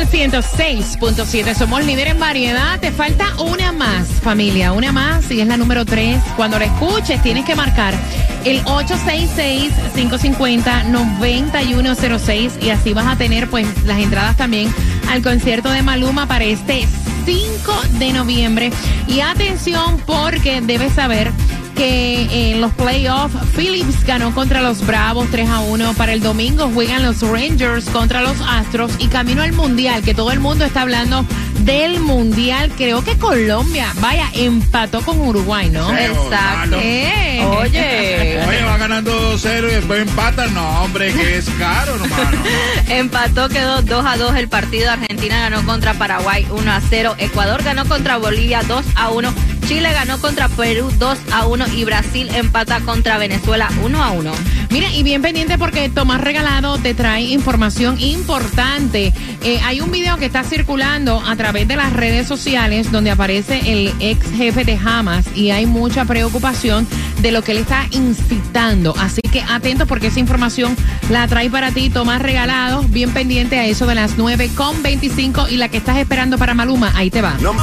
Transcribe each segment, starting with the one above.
Nuevo Sol 106.7. Somos líderes en variedad. Te falta una más, familia. Una más y es la número 3. Cuando la escuches, tienes que marcar el 866-550-9106 y así vas a tener pues las entradas también al concierto de Maluma para este 5 de noviembre. Y atención porque debes saber que en los playoffs Phillips ganó contra los Bravos 3 a 1. Para el domingo juegan los Rangers contra los Astros y camino al Mundial, que todo el mundo está hablando del Mundial. Creo que Colombia, vaya, empató con Uruguay, ¿no? Exacto. Eh. Oye. Oye, va ganando 2-0 y después empatan. No, hombre, que es caro, hermano. Empató, quedó 2 a 2 el partido. Argentina ganó contra Paraguay 1 a 0. Ecuador ganó contra Bolivia 2 a 1. Chile ganó contra Perú 2 a 1 y Brasil empata contra Venezuela 1 a 1. Mira, y bien pendiente porque Tomás Regalado te trae información importante. Eh, hay un video que está circulando a través de las redes sociales donde aparece el ex jefe de Hamas y hay mucha preocupación de lo que él está incitando. Así que atento porque esa información la trae para ti Tomás Regalado. Bien pendiente a eso de las 9 con 25 y la que estás esperando para Maluma. Ahí te va. No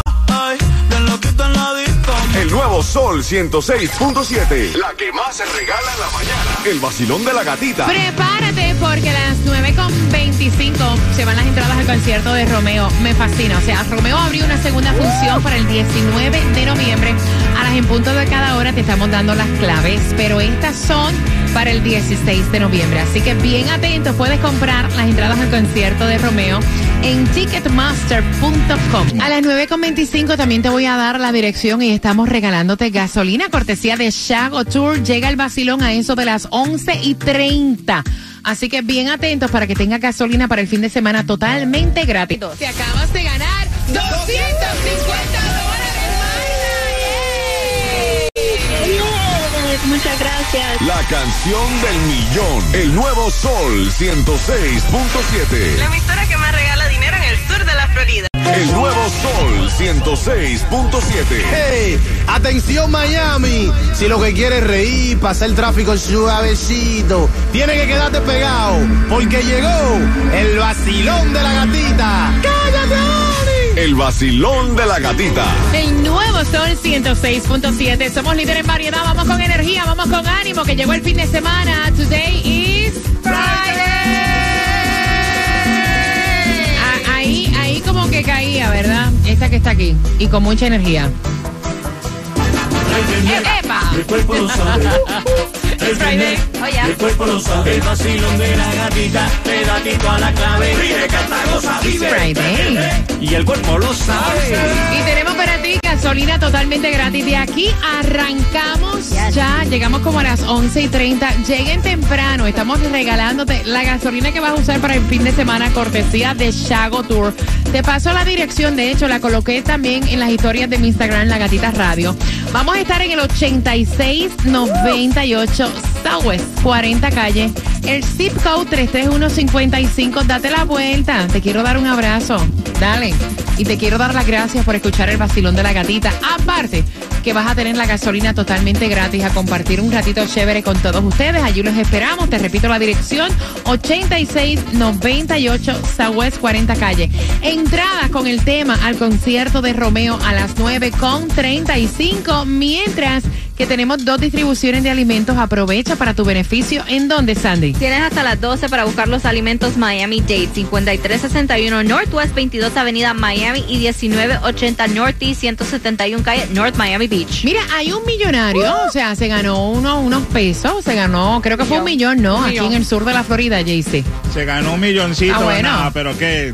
El nuevo Sol 106.7. La que más se regala en la mañana. El vacilón de la gatita. Prepárate porque a las 9.25 se van las entradas al concierto de Romeo. Me fascina. O sea, Romeo abrió una segunda función para el 19 de noviembre. A las en punto de cada hora te estamos dando las claves, pero estas son para el 16 de noviembre. Así que bien atento, puedes comprar las entradas al concierto de Romeo en ticketmaster.com. A las 9.25 también te voy a dar la dirección y estamos regalándote gasolina cortesía de Shago Tour. Llega el vacilón a eso de las 11 y 30. Así que bien atentos para que tengas gasolina para el fin de semana totalmente gratis. Te acabas de ganar 250 dólares. Muchas gracias. La canción del millón. El nuevo Sol 106.7. La emisora que más regala dinero en el sur de la Florida. El nuevo Sol 106.7. ¡Hey! ¡Atención Miami! Si lo que quieres es reír, pasar el tráfico suavecito, tiene que quedarte pegado, porque llegó el vacilón de la gatita. ¡Cállate! El vacilón de la gatita. El nuevo Sol 106.7. Somos líderes en variedad. Vamos con energía, vamos con ánimo, que llegó el fin de semana. Today is Friday. Como que caía, ¿verdad? Esta que está aquí. Y con mucha energía. ¡Epa! El cuerpo lo sabe. Es Friday. El cuerpo lo sabe. El vacilón de la gatita te da tito a la clave. Ríe, canta, goza, vive. Friday. Y el cuerpo lo sabe. Y tenemos para ti gasolina totalmente gratis. De aquí arrancamos ya. Llegamos como a las 11 y 30. Lleguen temprano. Estamos regalándote la gasolina que vas a usar para el fin de semana, cortesía de Shago Tour. Te paso la dirección. De hecho, la coloqué también en las historias de mi Instagram, La Gatita Radio. Vamos a estar en el 8698 Southwest 40 calle. El zip code 33155. Date la vuelta. Te quiero dar un abrazo. Dale. Y te quiero dar las gracias por escuchar el vacilón de la gatita. Aparte, que vas a tener la gasolina totalmente gratis a compartir un ratito chévere con todos ustedes. Allí los esperamos. Te repito la dirección: 8698 Southwest 40 calle. Entradas con el tema al concierto de Romeo a las 9 con 35. Mientras que tenemos dos distribuciones de alimentos, aprovecha para tu beneficio. ¿En dónde, Sandy? Tienes hasta las 12 para buscar los alimentos Miami Dade, 5361 Northwest 22 Avenida Miami y 1980 Northeast 171 Calle North Miami Beach. Mira, hay un millonario, o sea, se ganó uno, unos pesos, se ganó, creo que fue un millón, ¿no? Aquí en el sur de la Florida, JC. Se ganó un milloncito, Ah, bueno. nada, pero que.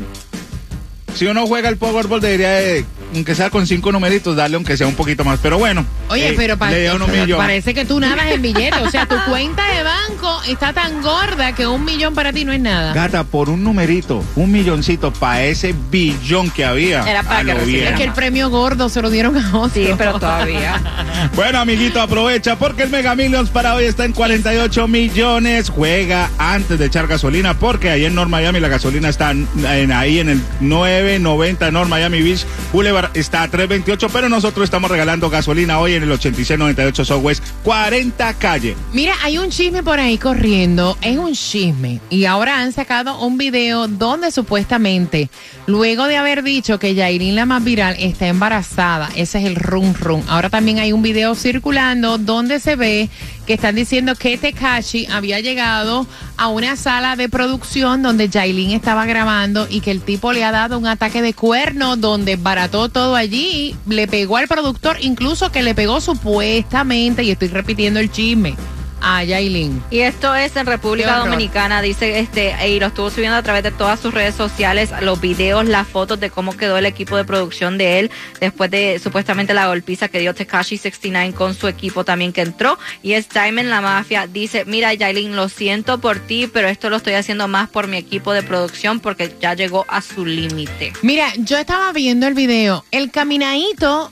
Si uno juega el Powerball, debería de aunque sea con cinco numeritos, darle aunque sea un poquito más. Pero bueno. Oye, eh, pero, pa- le dio unos pero millones. parece que tú nadas en billetes. O sea, tu cuenta de banco está tan gorda que un millón para ti no es nada. Gata, por un numerito, un milloncito para ese billón que había. Era para que bien. Es que el premio gordo se lo dieron a otro. Sí, pero todavía. Bueno, amiguito, aprovecha porque el Mega Millions para hoy está en 48 millones. Juega antes de echar gasolina porque ahí en North Miami la gasolina está en, en ahí en el 990 North Miami Beach Boulevard está a 328, pero nosotros estamos regalando gasolina hoy en el 8698 Southwest 40 calle. Mira, hay un chisme por ahí corriendo, es un chisme. Y ahora han sacado un video donde supuestamente, luego de haber dicho que Yailin la más viral está embarazada, ese es el rum rum. Ahora también hay un video circulando donde se ve que están diciendo que Tekashi había llegado a una sala de producción donde Yailin estaba grabando y que el tipo le ha dado un ataque de cuerno donde barató todo allí, le pegó al productor, incluso que le pegó supuestamente, y estoy repitiendo el chisme, a Yailin. Y esto es en República. Dominicana, dice este, y lo estuvo subiendo a través de todas sus redes sociales, los videos, las fotos de cómo quedó el equipo de producción de él después de supuestamente la golpiza que dio Tekashi 69 con su equipo también que entró. Y es Diamond la mafia, dice, mira Yailin, lo siento por ti, pero esto lo estoy haciendo más por mi equipo de producción porque ya llegó a su límite. Mira, yo estaba viendo el video, el caminadito,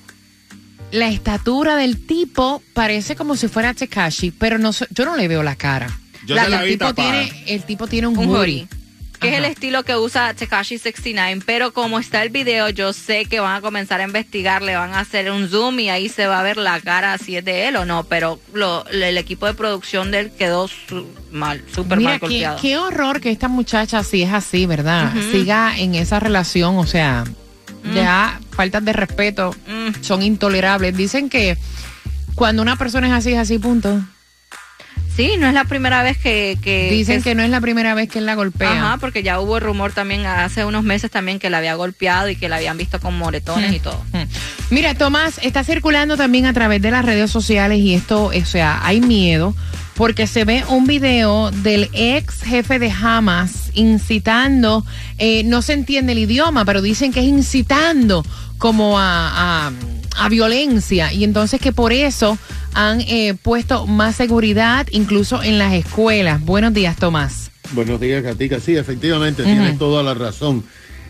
la estatura del tipo parece como si fuera Tekashi, pero no, yo no le veo la cara. Yo la el, vi tipo tapada. tiene, el tipo tiene un, Un hoodie. Que es el estilo que usa Tekashi 69, pero como está el video, yo sé que van a comenzar a investigar, le van a hacer un zoom y ahí se va a ver la cara si es de él o no, pero lo, el equipo de producción de él quedó su- mal, súper mal qué, golpeado. qué horror que esta muchacha, si es así, ¿verdad? Siga en esa relación, o sea, ya faltas de respeto Mm. son intolerables. Dicen que cuando una persona es así, es así, punto. Sí, no es la primera vez que... que Dicen que que no es la primera vez que él la golpea. Ajá, porque ya hubo rumor también hace unos meses también que la había golpeado y que la habían visto con moretones y todo. Mm. Mira, Tomás, está circulando también a través de las redes sociales y esto, o sea, hay miedo porque se ve un video del ex jefe de Hamas incitando, eh, no se entiende el idioma, pero dicen que es incitando como a, a- a violencia y entonces que por eso han eh, puesto más seguridad incluso en las escuelas. Buenos días, Tomás. Buenos días, Katica. Sí, efectivamente, tienes toda la razón.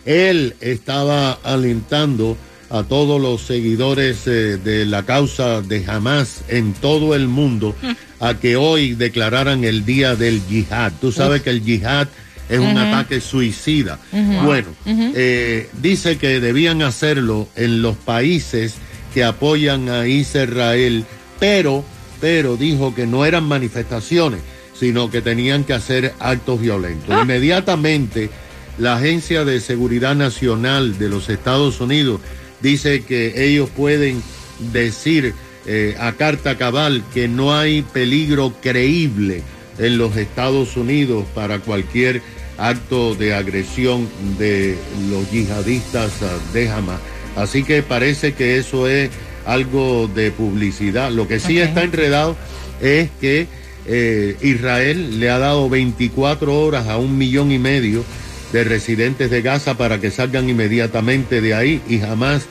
Él estaba alentando a todos los seguidores eh, de la causa de Hamas en todo el mundo a que hoy declararan el día del yihad. Tú sabes que el yihad es un ataque suicida. Bueno, eh, dice que debían hacerlo en los países que apoyan a Israel, pero, pero dijo que no eran manifestaciones, sino que tenían que hacer actos violentos. Inmediatamente, la Agencia de Seguridad Nacional de los Estados Unidos dice que ellos pueden decir eh, a carta cabal que no hay peligro creíble en los Estados Unidos para cualquier acto de agresión de los yihadistas ah, de Hamas. Así que parece que eso es algo de publicidad. Lo que sí está enredado es que eh, Israel le ha dado 24 horas a un millón y medio de residentes de Gaza para que salgan inmediatamente de ahí y jamás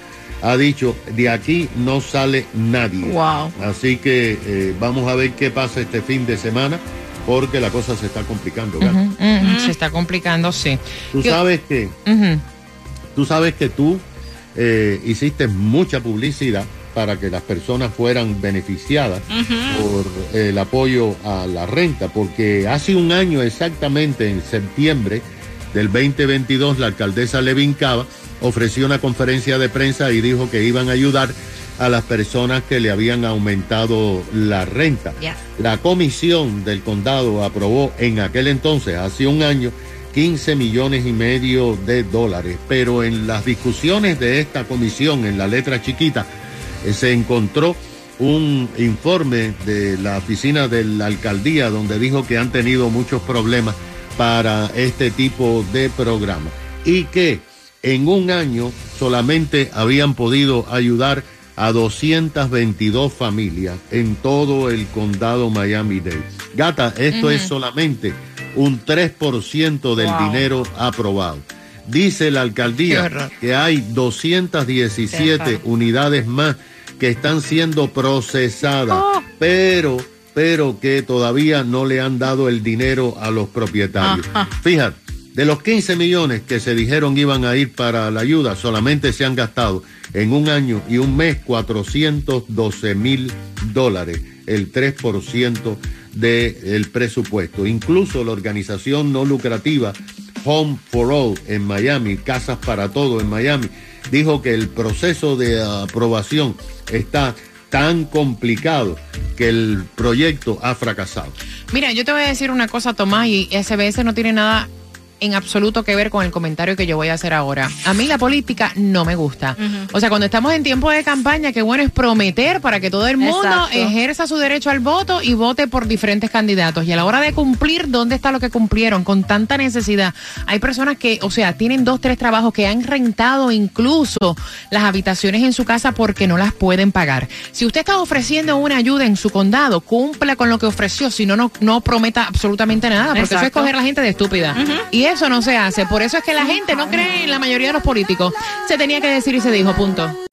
ha dicho de aquí no sale nadie. Wow. Así que eh, vamos a ver qué pasa este fin de semana porque la cosa se está complicando. Mm, Se está complicando, sí. Tú Yo- sabes que tú sabes que tú eh, hiciste mucha publicidad para que las personas fueran beneficiadas por el apoyo a la renta, porque hace un año exactamente, en septiembre del 2022, la alcaldesa Levin Cava ofreció una conferencia de prensa y dijo que iban a ayudar a las personas que le habían aumentado la renta. La comisión del condado aprobó en aquel entonces, hace un año, 15 millones y medio de dólares. Pero en las discusiones de esta comisión, en la letra chiquita, eh, se encontró un informe de la oficina de la alcaldía donde dijo que han tenido muchos problemas para este tipo de programa y que en un año solamente habían podido ayudar a 222 familias en todo el condado Miami-Dade. Gata, esto es solamente un 3% del Wow. dinero aprobado. Dice la alcaldía que hay 217 Qué unidades más que están siendo procesadas, Oh. pero, pero que todavía no le han dado el dinero a los propietarios. Ajá. Fíjate, de los 15 millones que se dijeron iban a ir para la ayuda, solamente se han gastado en un año y un mes 412 mil dólares, el 3% del presupuesto. Incluso la organización no lucrativa Home for All en Miami, Casas para Todo en Miami, dijo que el proceso de aprobación está tan complicado que el proyecto ha fracasado. Mira, yo te voy a decir una cosa, Tomás, y SBS no tiene nada en absoluto que ver con el comentario que yo voy a hacer ahora. A mí la política no me gusta. O sea, cuando estamos en tiempo de campaña, qué bueno es prometer para que todo el mundo Exacto. ejerza su derecho al voto y vote por diferentes candidatos. Y a la hora de cumplir, ¿dónde está lo que cumplieron? Con tanta necesidad. Hay personas que, o sea, tienen dos, tres trabajos que han rentado incluso las habitaciones en su casa porque no las pueden pagar. Si usted está ofreciendo una ayuda en su condado, cumpla con lo que ofreció, si no, no, no prometa absolutamente nada, porque eso es Exacto. coger a la gente de estúpida. Y eso no se hace. Por eso es que la gente no cree en la mayoría de los políticos. Se tenía que decir y se dijo, punto.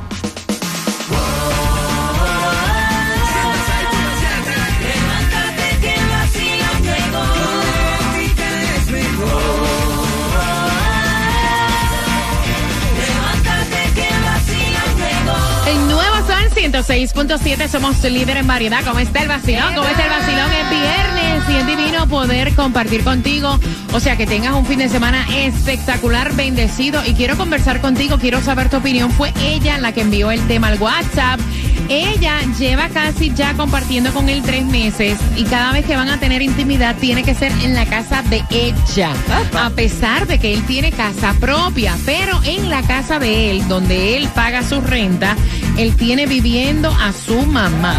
106.7, somos líder en variedad. ¿Cómo está el vacilón? ¿Cómo está el vacilón? Es viernes y es divino poder compartir contigo. O sea, que tengas un fin de semana espectacular, bendecido. Y quiero conversar contigo, quiero saber tu opinión. Fue ella la que envió el tema al WhatsApp. Ella lleva casi ya compartiendo con él tres meses y cada vez que van a tener intimidad tiene que ser en la casa de ella. A pesar de que él tiene casa propia, pero en la casa de él, donde él paga su renta, él tiene viviendo a su mamá.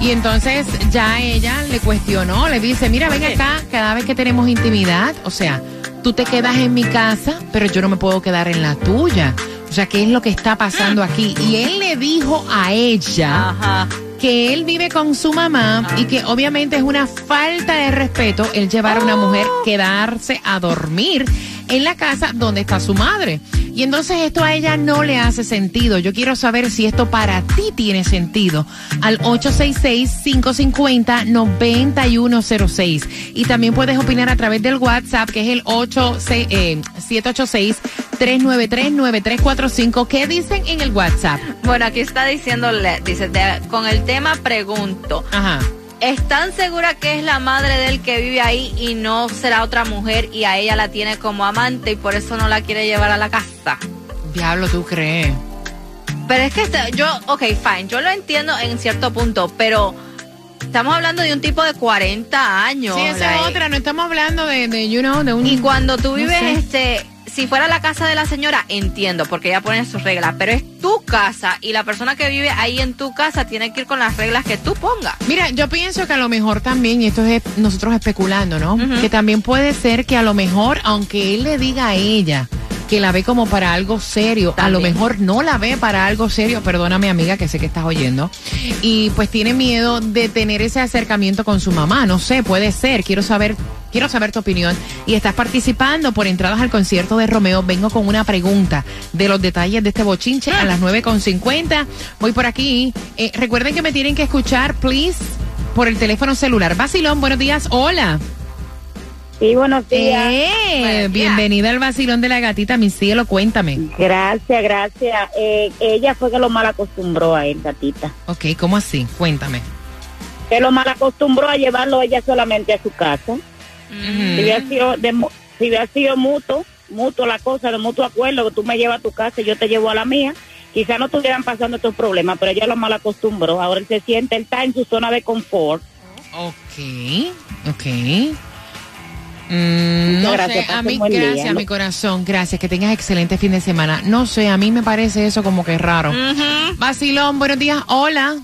Y entonces ya ella le cuestionó, le dice, mira, ven acá, cada vez que tenemos intimidad, o sea, tú te quedas en mi casa, pero yo no me puedo quedar en la tuya. O sea, ¿qué es lo que está pasando aquí? Y él le dijo a ella Ajá. que él vive con su mamá y que obviamente es una falta de respeto el llevar a una mujer quedarse a dormir en la casa donde está su madre. Y entonces esto a ella no le hace sentido. Yo quiero saber si esto para ti tiene sentido. Al 866-550-9106. Y también puedes opinar a través del WhatsApp, que es el 86, eh, 786-393-9345. ¿Qué dicen en el WhatsApp? Bueno, aquí está diciéndole, dice, de- con el tema pregunto, Ajá. ¿Están segura que es la madre de él que vive ahí y no será otra mujer y a ella la tiene como amante y por eso no la quiere llevar a la casa? Diablo, ¿tú crees? Pero es que este- yo, ok, fine, yo lo entiendo en cierto punto, pero estamos hablando de un tipo de 40 años. Sí, esa like, es otra. No estamos hablando de, de you know, de un... Y cuando tú no vives, sé. este, si fuera la casa de la señora, entiendo, porque ella pone sus reglas, pero es tu casa y la persona que vive ahí en tu casa tiene que ir con las reglas que tú pongas. Mira, yo pienso que a lo mejor también, y esto es nosotros especulando, ¿no? Que también puede ser que a lo mejor, aunque él le diga a ella que la ve como para algo serio, a lo mejor no la ve para algo serio, perdóname amiga que sé que estás oyendo, y pues tiene miedo de tener ese acercamiento con su mamá, no sé, puede ser, quiero saber, quiero saber tu opinión, y estás participando por entradas al concierto de Romeo, vengo con una pregunta de los detalles de este bochinche a las 9.50, voy por aquí, Eh, recuerden que me tienen que escuchar, please, por el teléfono celular, Basilón, buenos días, hola. Sí, buenos días. Eh, Buenos días. bienvenida al vacilón de la gatita, mi cielo, cuéntame. Gracias, gracias. Eh, ella fue que lo mal acostumbró a él, gatita. Ok, ¿cómo así? Cuéntame. Que lo mal acostumbró a llevarlo ella solamente a su casa. Si hubiera sido, de, mu- si hubiera sido mutuo, mutuo la cosa, de mutuo acuerdo, que tú me llevas a tu casa y yo te llevo a la mía, quizás no estuvieran pasando estos problemas, pero ella lo mal acostumbró. Ahora él se siente, él está en su zona de confort. Ok, ok. Mm, no gracias, sé, a mí, día, ¿no? mi corazón, gracias, que tengas excelente fin de semana. No sé, a mí me parece eso como que raro. Vacilón, buenos días, hola.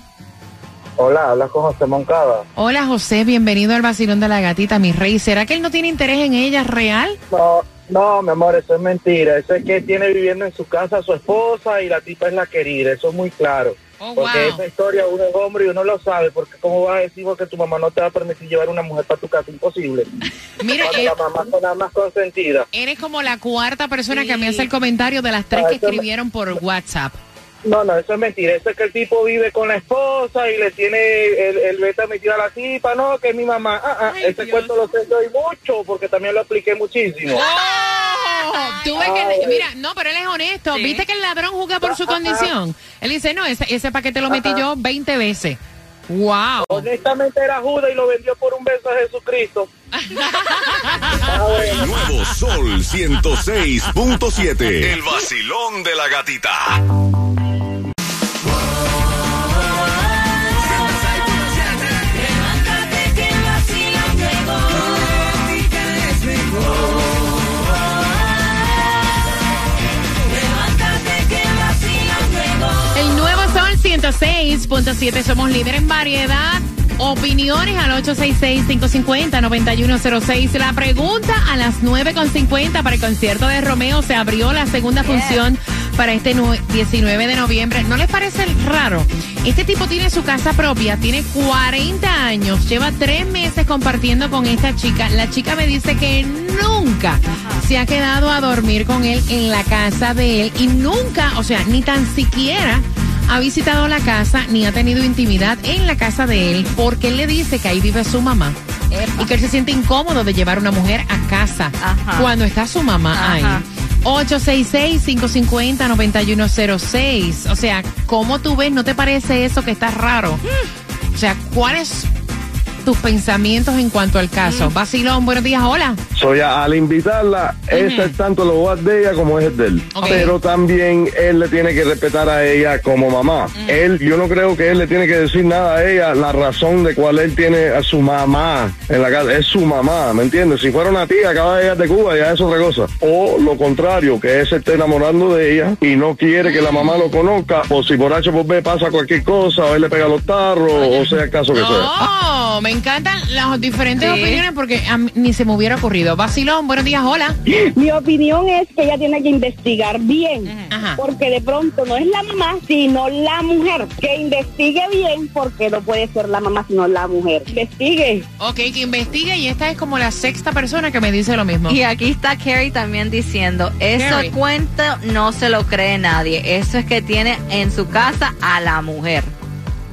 Hola, habla con José Moncada. Hola José, bienvenido al vacilón de la gatita, mi rey. ¿Será que él no tiene interés en ella real? No, no, mi amor, eso es mentira. Eso es que tiene viviendo en su casa a su esposa y la tipa es la querida. Eso es muy claro. Oh, Porque wow. esa historia uno es hombre y uno lo sabe, porque cómo vas a decir que tu mamá no te va a permitir llevar una mujer para tu casa, imposible. Mira, Cuando eh, la mamá son las más consentida. eres como la cuarta persona que me hace el comentario de las tres Ah, que me- escribieron por WhatsApp. No, no, eso es mentira. Eso es que el tipo vive con la esposa y le tiene el, el beta metido a la tipa. No, que es mi mamá. Ah, ah, Ay, ese Dios. cuento lo sé yo y mucho, porque también lo expliqué muchísimo. ¡Oh! Tú ves que, mira, no, pero él es honesto. ¿Viste que el ladrón juzga por su condición? Él dice, no, ese, ese paquete lo metí yo 20 veces. ¡Wow! Honestamente era Judas y lo vendió por un beso a Jesucristo. El nuevo Sol 106.7. El vacilón de la gatita. 106.7, somos líderes en variedad. Opiniones al 866-550-9106. La pregunta a las 9.50 para el concierto de Romeo. Se abrió la segunda función para este nue- 19 de noviembre. ¿No les parece raro? Este tipo tiene su casa propia, tiene 40 años, lleva tres meses compartiendo con esta chica. La chica me dice que nunca se ha quedado a dormir con él en la casa de él y nunca, o sea, ni tan siquiera ha visitado la casa ni ha tenido intimidad en la casa de él porque él le dice que ahí vive su mamá y que él se siente incómodo de llevar una mujer a casa Ajá. cuando está su mamá Ajá. ahí. 866-550-9106. O sea, ¿cómo tú ves? ¿No te parece eso que está raro? O sea, ¿cuáles tus pensamientos en cuanto al caso? Vacilón, buenos días, hola. Soy a- al invitarla, ese es tanto lo voz de ella como es el de él. Pero también él le tiene que respetar a ella como mamá. Él, yo no creo que él le tiene que decir nada a ella, la razón de cuál él tiene a su mamá en la casa. Es su mamá, ¿me entiendes? Si fuera una tía, acaba de llegar de Cuba, ya es otra cosa. O lo contrario, que él se esté enamorando de ella y no quiere que la mamá lo conozca, o si por H por B pasa cualquier cosa, o él le pega los tarros, o sea el caso que sea. No, me encantan las diferentes Sí. opiniones porque a mí ni se me hubiera ocurrido. Vacilón, buenos días, hola. Mi opinión es que ella tiene que investigar bien, Ajá. porque de pronto no es la mamá, sino la mujer. Que investigue bien, porque no puede ser la mamá, sino la mujer. Investigue. Ok, que investigue y esta es como la sexta persona que me dice lo mismo. Y aquí está Carrie también diciendo, eso cuento no se lo cree nadie. Eso es que tiene en su casa a la mujer.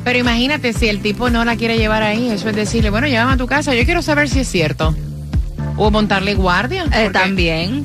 Pero imagínate si el tipo no la quiere llevar ahí, eso es decirle, bueno, llévame a tu casa, yo quiero saber si es cierto. O montarle guardia. Eh, también.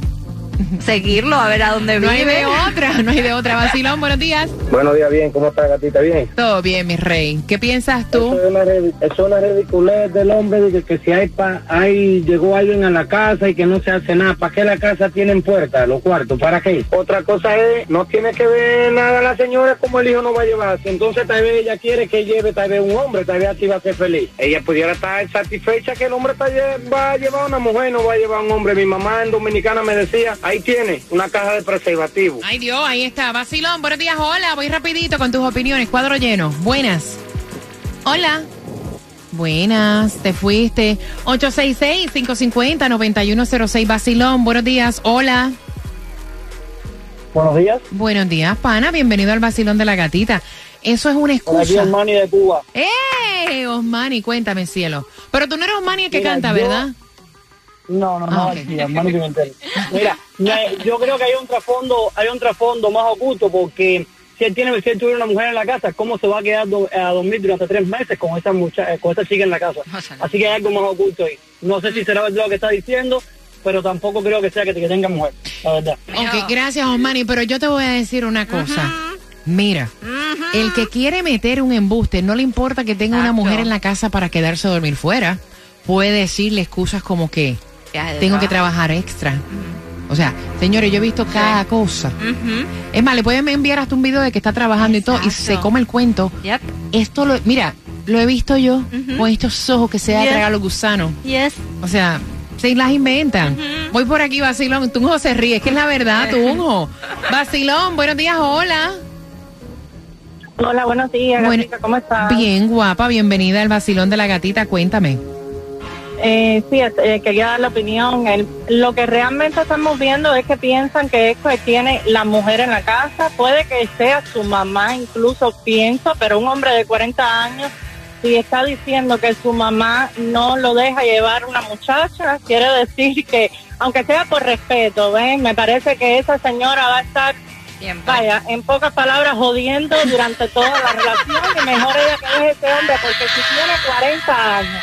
Seguirlo, a ver a dónde No hay de otra, no hay de otra. Vacilón, buenos días. Buenos días, bien. ¿Cómo está, gatita? Bien. Todo bien, mi rey. ¿Qué piensas tú? Eso es una, redi- eso es una ridiculez del hombre de que si hay, pa, hay llegó alguien a la casa y que no se hace nada, ¿para qué la casa tienen puerta, los cuartos? ¿Para qué? Otra cosa es, no tiene que ver nada la señora como el hijo no va a llevar. Si entonces tal vez ella quiere que lleve tal vez un hombre, tal vez así va a ser feliz. Ella pudiera estar satisfecha que el hombre va a llevar una mujer, no va a llevar un hombre. Mi mamá en Dominicana me decía, ahí tiene una caja de preservativo. Ay Dios, ahí está. Vacilón, buenos días, hola. Voy rapidito con tus opiniones. Cuadro lleno. Buenas. Hola. Buenas, te fuiste. 866-550-9106. Vacilón, buenos días. Hola. Buenos días. Buenos días, pana. Bienvenido al Vacilón de la Gatita. Eso es una excusa. Manny de Cuba. ¡Eh! Osmani, cuéntame, cielo. Pero tú no eres Osmani el que Mira, canta, yo- ¿verdad? No, no, Ah, no, ok. sí, hermano Pimentel. Mira, me- yo creo que hay un trasfondo, hay un trasfondo más oculto porque si él tiene, si él tuviera una mujer en la casa, ¿cómo se va a quedar do- a dormir durante tres meses con esa mucha, eh, con esa chica en la casa? Así que hay algo más oculto ahí. No sé si será verdad lo que está diciendo, pero tampoco creo que sea que, que tenga mujer, la verdad. Ok, gracias, Osmani, pero yo te voy a decir una cosa. Mira, el que quiere meter un embuste, no le importa que tenga una Exacto. mujer en la casa para quedarse a dormir fuera. Puede decirle excusas como que De tengo que trabajar extra. O sea, señores, yo he visto cada cosa. Es más, le pueden enviar hasta un video de que está trabajando y todo y se come el cuento. Yep. Esto lo, mira, lo he visto yo con estos ojos que se da a Yeah. tragar los gusanos. Yes. O sea, se las inventan. Voy por aquí, Vacilón. Tunjo se ríe, es que es la verdad, Tunjo. Vacilón, buenos días, hola. Hola, buenos días, Bueno, gatita, ¿cómo estás? Bien, guapa, bienvenida al Vacilón de la Gatita, cuéntame. Eh, sí, eh, quería dar la opinión. El- lo que realmente estamos viendo es que piensan que esto que tiene la mujer en la casa, puede que sea su mamá, incluso pienso, pero un hombre de 40 años, si está diciendo que su mamá no lo deja llevar una muchacha, quiere decir que, aunque sea por respeto, ¿ven? Me parece que esa señora va a estar Vaya, en pocas palabras, jodiendo durante toda la relación y mejor ella que deje ese hombre porque si tiene 40 años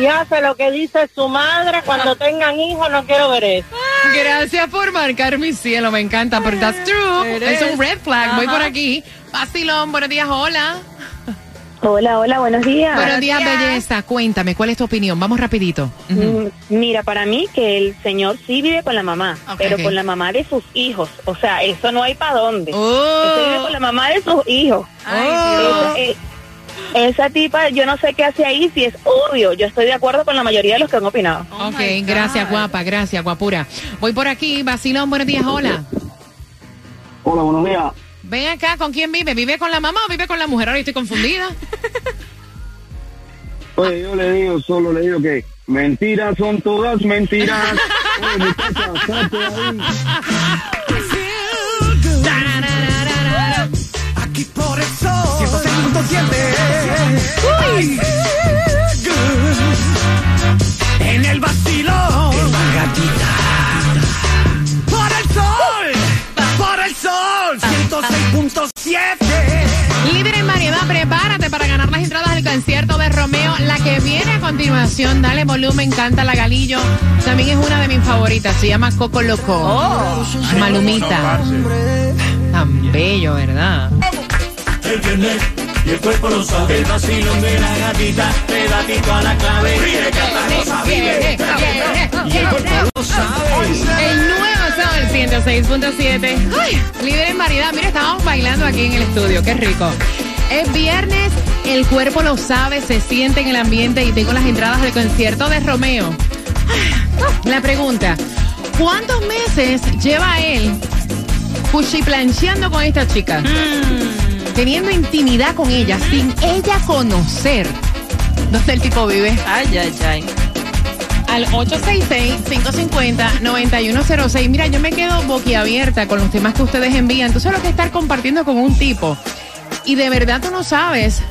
y hace lo que dice su madre cuando tengan hijos, no quiero ver eso. Gracias por marcar mi cielo, me encanta, porque that's true. It Es un red flag. Voy Ajá. por aquí. Vacilón, buenos días, hola. Hola, hola, buenos días. Buenos días, belleza. Cuéntame, ¿cuál es tu opinión? Vamos rapidito. Mm, Mira, para mí que el señor sí vive con la mamá, pero ok. con la mamá de sus hijos. O sea, eso no hay para dónde. Oh. Eso vive con la mamá de sus hijos. Ay, Esa, eh, esa tipa, yo no sé qué hace ahí, si es obvio. Yo estoy de acuerdo con la mayoría de los que han opinado. ok, gracias, guapa, gracias, guapura. Voy por aquí, Vacilón, buenos días, hola. Hola, buenos días. Ven acá, ¿con quién vive? ¿Vive con la mamá o vive con la mujer? Ahora estoy confundida. Oye, yo le digo, solo le digo que mentiras son todas mentiras. Oye, muchacha, salte de ahí. Aquí por el sol 106.7 En el vacilón. En la gatita. Por el sol. Por el sol. 106.7 Líder en variedad, prepárate para ganar las entradas del concierto de Romeo. La que viene a continuación, dale volumen, canta la Galillo. También es una de mis favoritas, se llama Coco Loco. Malumita. Tan bello, ¿verdad? El viernes y el cuerpo lo sabe El vacilón de la gatita Te da tito a la clave Vive, canta, goza, vive Y el cuerpo lo sabe El nuevo Sol 106.7. Ay, Líder en variedad. Mira, estábamos bailando aquí en el estudio. Qué rico. Es viernes, el cuerpo lo sabe, se siente en el ambiente y tengo las entradas del concierto de Romeo. Ay, La pregunta, ¿cuántos meses lleva él cuchiplancheando con esta chica? Teniendo intimidad con ella, sin ella conocer dónde el tipo vive. Ay, ay, ay. Al 866-550-9106. Mira, yo me quedo boquiabierta con los temas que ustedes envían. Tú sabes lo que es estar compartiendo con un tipo. Y de verdad tú no sabes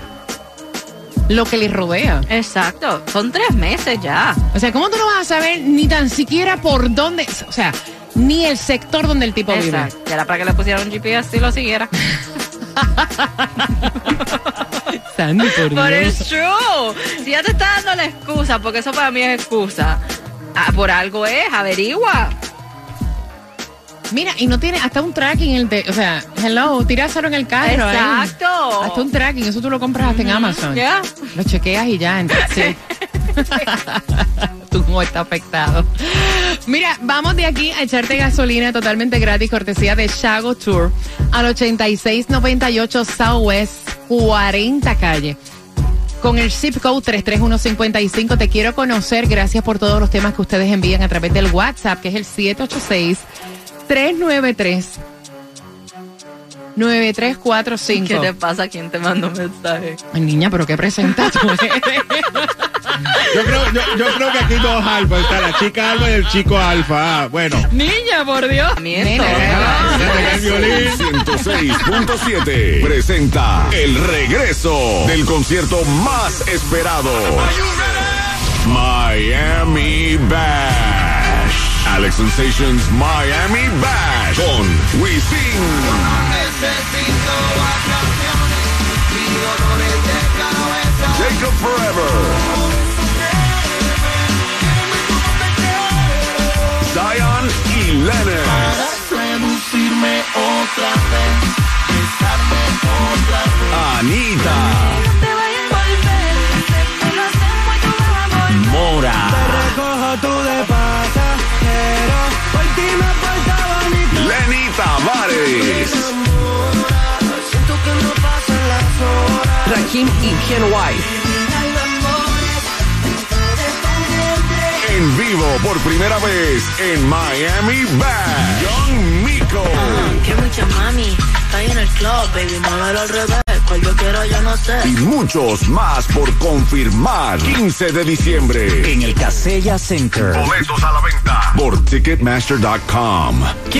lo que le rodea. Exacto. Son tres meses ya. O sea, ¿cómo tú no vas a saber ni tan siquiera por dónde? O sea, ni el sector donde el tipo Exacto. Ya era para que le pusieran un GPS si lo siguiera. Sandy, por But Dios. it's true. Si ya te está dando la excusa, porque eso para mí es excusa. ah, por algo es, averigua. Mira, y no tiene hasta un tracking el de, o sea, hello, tíraselo en el carro. ahí. Exacto. Hasta un tracking, eso tú lo compras hasta en Amazon. Ya. Lo chequeas y ya, entonces. tu humor está afectado. Mira, vamos de aquí a echarte gasolina totalmente gratis, cortesía de Chago Tour, al 8698 Southwest 40 calle. Con el zip code 33155 te quiero conocer. Gracias por todos los temas que ustedes envían a través del WhatsApp, que es el 786 393 9345. ¿Qué te pasa? ¿Quién te mandó un mensaje? Ay, niña, pero qué presenta tú eres? Yo creo, yo, yo creo que aquí dos alfa. Está la chica alfa y el chico alfa. Ah, bueno. Niña, por Dios. Miento. el violín. 106.7 presenta el regreso del concierto más esperado. Miami Bash. Alex Sensations Miami Bash con Wisin. Jacob Forever. Zion y Lennon. Ken White. En vivo por primera vez en Miami Bash. Young Miko. Que mucha mami, está ahí en el club, baby, muévelo al revés. yo quiero, yo no sé. Y muchos más por confirmar. 15 de diciembre. En el Casella Center. Boletos a la venta por Ticketmaster.com.